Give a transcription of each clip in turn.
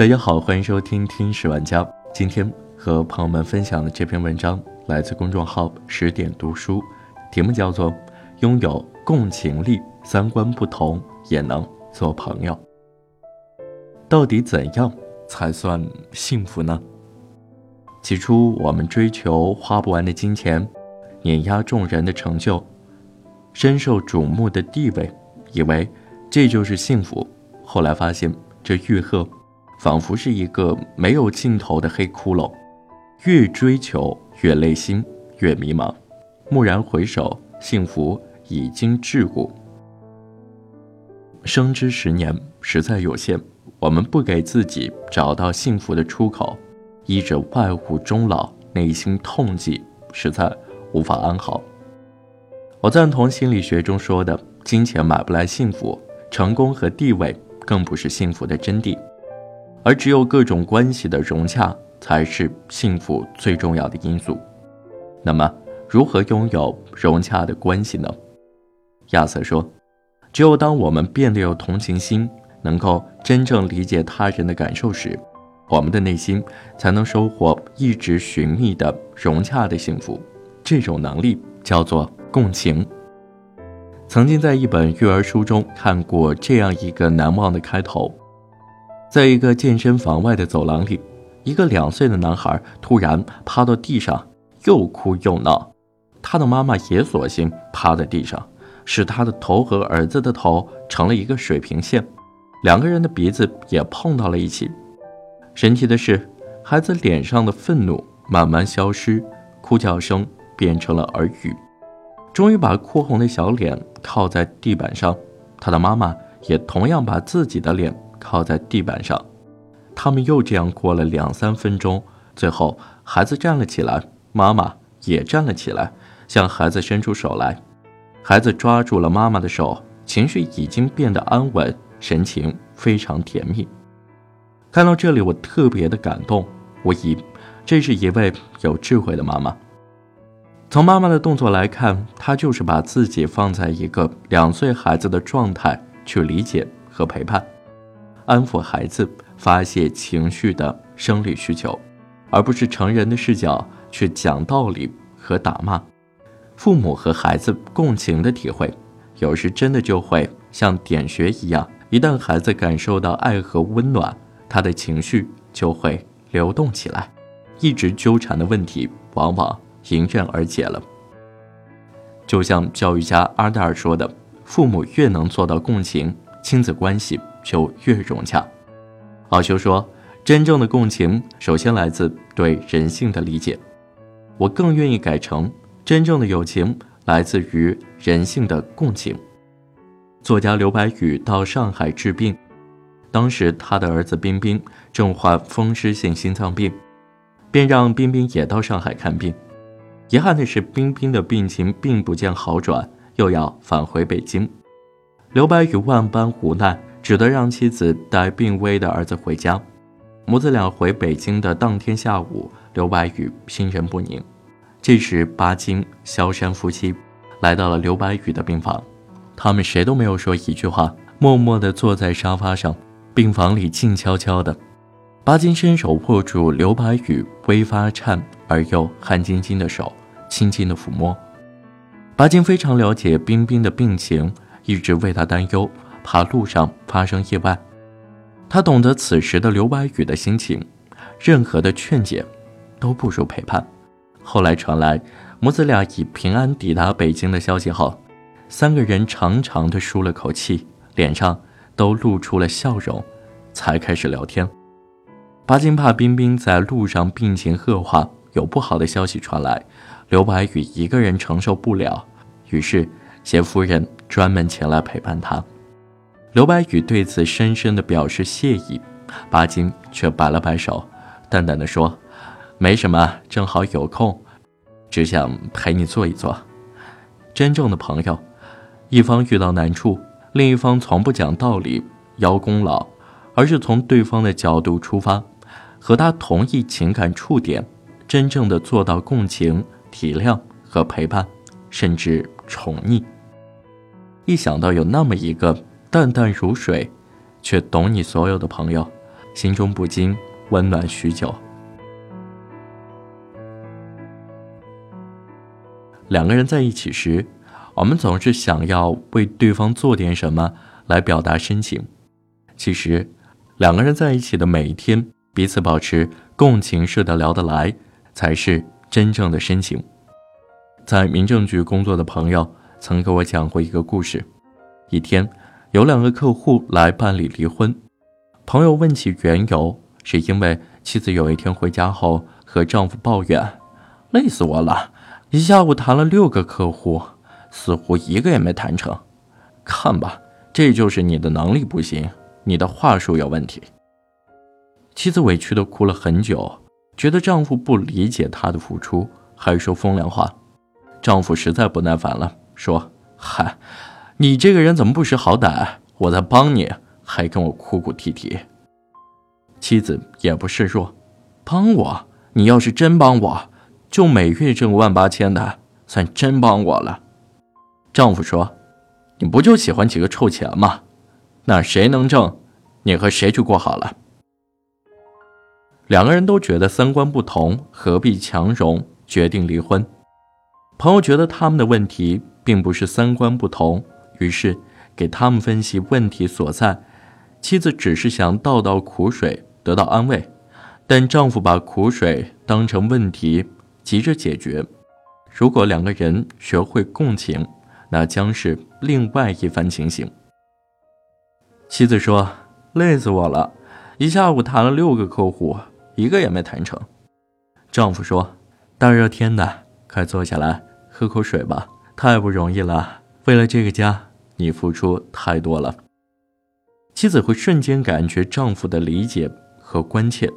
大家好，欢迎收听《听史玩家》。今天和朋友们分享的这篇文章来自公众号十点读书，题目叫做《拥有共情力，三观不同也能做朋友》。到底怎样才算幸福呢？起初，我们追求花不完的金钱，碾压众人的成就，深受瞩目的地位，以为这就是幸福。后来发现，这欲壑。仿佛是一个没有尽头的黑窟窿，越追求越累心，越迷茫。蓦然回首，幸福已经桎梏。生之十年实在有限，我们不给自己找到幸福的出口，依着外物终老，内心痛疾，实在无法安好。我赞同心理学中说的：金钱买不来幸福，成功和地位更不是幸福的真谛。而只有各种关系的融洽，才是幸福最重要的因素。那么，如何拥有融洽的关系呢？亚瑟说：“只有当我们变得有同情心，能够真正理解他人的感受时，我们的内心才能收获一直寻觅的融洽的幸福。这种能力叫做共情。”曾经在一本育儿书中看过这样一个难忘的开头。在一个健身房外的走廊里，一个两岁的男孩突然趴到地上，又哭又闹。他的妈妈也索性趴在地上，使他的头和儿子的头成了一个水平线，两个人的鼻子也碰到了一起。神奇的是，孩子脸上的愤怒慢慢消失，哭叫声变成了耳语，终于把哭红的小脸靠在地板上。他的妈妈也同样把自己的脸。靠在地板上，他们又这样过了两三分钟。最后，孩子站了起来，妈妈也站了起来，向孩子伸出手来。孩子抓住了妈妈的手，情绪已经变得安稳，神情非常甜蜜。看到这里，我特别的感动。我以这是一位有智慧的妈妈。从妈妈的动作来看，她就是把自己放在一个两岁孩子的状态去理解和陪伴。安抚孩子发泄情绪的生理需求，而不是成人的视角去讲道理和打骂。父母和孩子共情的体会，有时真的就会像点穴一样，一旦孩子感受到爱和温暖，他的情绪就会流动起来，一直纠缠的问题往往迎刃而解了。就像教育家阿黛尔说的：“父母越能做到共情，亲子关系。”就越融洽。奥修说：“真正的共情，首先来自对人性的理解。”我更愿意改成：“真正的友情，来自于人性的共情。”作家刘白羽到上海治病，当时他的儿子冰冰正患风湿性心脏病，便让冰冰也到上海看病。遗憾的是，冰冰的病情并不见好转，又要返回北京。刘白羽万般无奈。只得让妻子带病危的儿子回家。母子俩回北京的当天下午，刘白羽心神不宁。这时，巴金、萧山夫妻来到了刘白羽的病房。他们谁都没有说一句话，默默地坐在沙发上。病房里静悄悄的。巴金伸手握住刘白羽微发颤而又汗津津的手，轻轻地抚摸。巴金非常了解冰冰的病情，一直为他担忧。怕路上发生意外，他懂得此时的刘白羽的心情，任何的劝解都不如陪伴。后来传来母子俩已平安抵达北京的消息后，三个人长长的舒了口气，脸上都露出了笑容，才开始聊天。巴金怕冰冰在路上病情恶化，有不好的消息传来，刘白羽一个人承受不了，于是谢夫人专门前来陪伴他。刘白羽对此深深的表示谢意，巴金却摆了摆手，淡淡的说：“没什么，正好有空，只想陪你坐一坐。真正的朋友，一方遇到难处，另一方从不讲道理、邀功劳，而是从对方的角度出发，和他同一情感触点，真正的做到共情、体谅和陪伴，甚至宠溺。一想到有那么一个。”淡淡如水，却懂你所有的朋友，心中不禁温暖许久。两个人在一起时，我们总是想要为对方做点什么来表达深情。其实，两个人在一起的每一天，彼此保持共情式的聊得来，才是真正的深情。在民政局工作的朋友曾给我讲过一个故事：一天，有两个客户来办理离婚，朋友问起缘由，是因为妻子有一天回家后和丈夫抱怨：“累死我了。”一下午谈了六个客户，似乎一个也没谈成。看吧，这就是你的能力不行，你的话术有问题。妻子委屈的哭了很久，觉得丈夫不理解她的付出，还说风凉话。丈夫实在不耐烦了，说：“嗨，你这个人怎么不识好歹？我在帮你，还跟我哭哭啼啼。”妻子也不示弱，帮我？你要是真帮我。就每月挣万八千的，算真帮我了。丈夫说：“你不就喜欢几个臭钱吗？那谁能挣，你和谁去过好了。”两个人都觉得三观不同，何必强融，决定离婚。朋友觉得他们的问题并不是三观不同，于是给他们分析问题所在。妻子只是想倒倒苦水，得到安慰，但丈夫把苦水当成问题。急着解决。如果两个人学会共情，那将是另外一番情形。妻子说：“累死我了，一下午谈了六个客户，一个也没谈成。”丈夫说：“大热天的，快坐下来喝口水吧，太不容易了。为了这个家，你付出太多了。”妻子会瞬间感觉丈夫的理解和关切。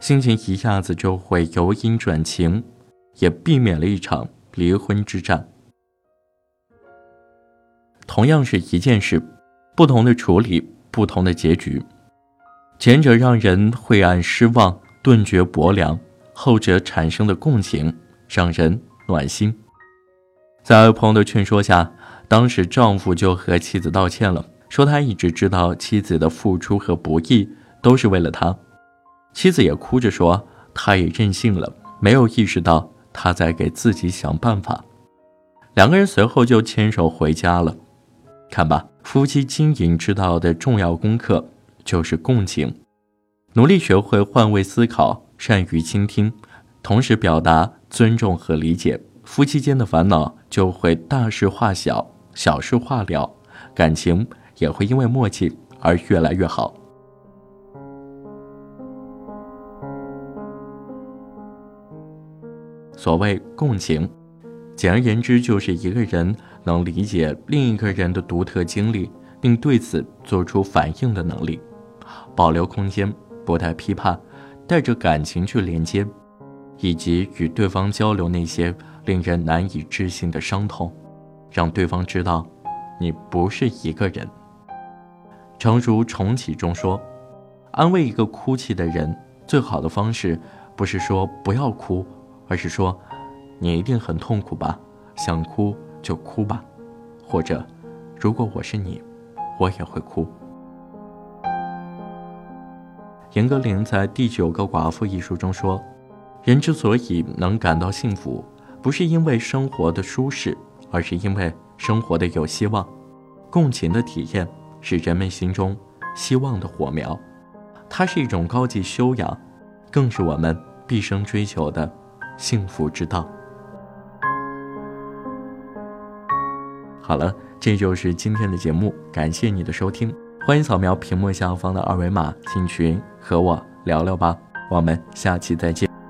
心情一下子就会由阴转晴，也避免了一场离婚之战。同样是一件事，不同的处理，不同的结局。前者让人晦暗失望，顿觉薄凉；后者产生的共情，让人暖心。在朋友的劝说下，当时丈夫就和妻子道歉了，说他一直知道妻子的付出和不易都是为了他。妻子也哭着说：“他也任性了，没有意识到他在给自己想办法。”两个人随后就牵手回家了。看吧，夫妻经营之道的重要功课就是共情，努力学会换位思考，善于倾听，同时表达尊重和理解，夫妻间的烦恼就会大事化小，小事化了，感情也会因为默契而越来越好。所谓共情，简而言之，就是一个人能理解另一个人的独特经历，并对此做出反应的能力，保留空间，不带批判，带着感情去连接，以及与对方交流那些令人难以置信的伤痛，让对方知道，你不是一个人。诚如重启中说，安慰一个哭泣的人，最好的方式不是说不要哭。而是说，你一定很痛苦吧？想哭就哭吧，或者，如果我是你，我也会哭。严歌苓在《第九个寡妇》一书中说，人之所以能感到幸福，不是因为生活的舒适，而是因为生活的有希望。共情的体验是人们心中希望的火苗，它是一种高级修养，更是我们毕生追求的。幸福之道。好了，这就是今天的节目，感谢你的收听，欢迎扫描屏幕下方的二维码进群和我聊聊吧，我们下期再见。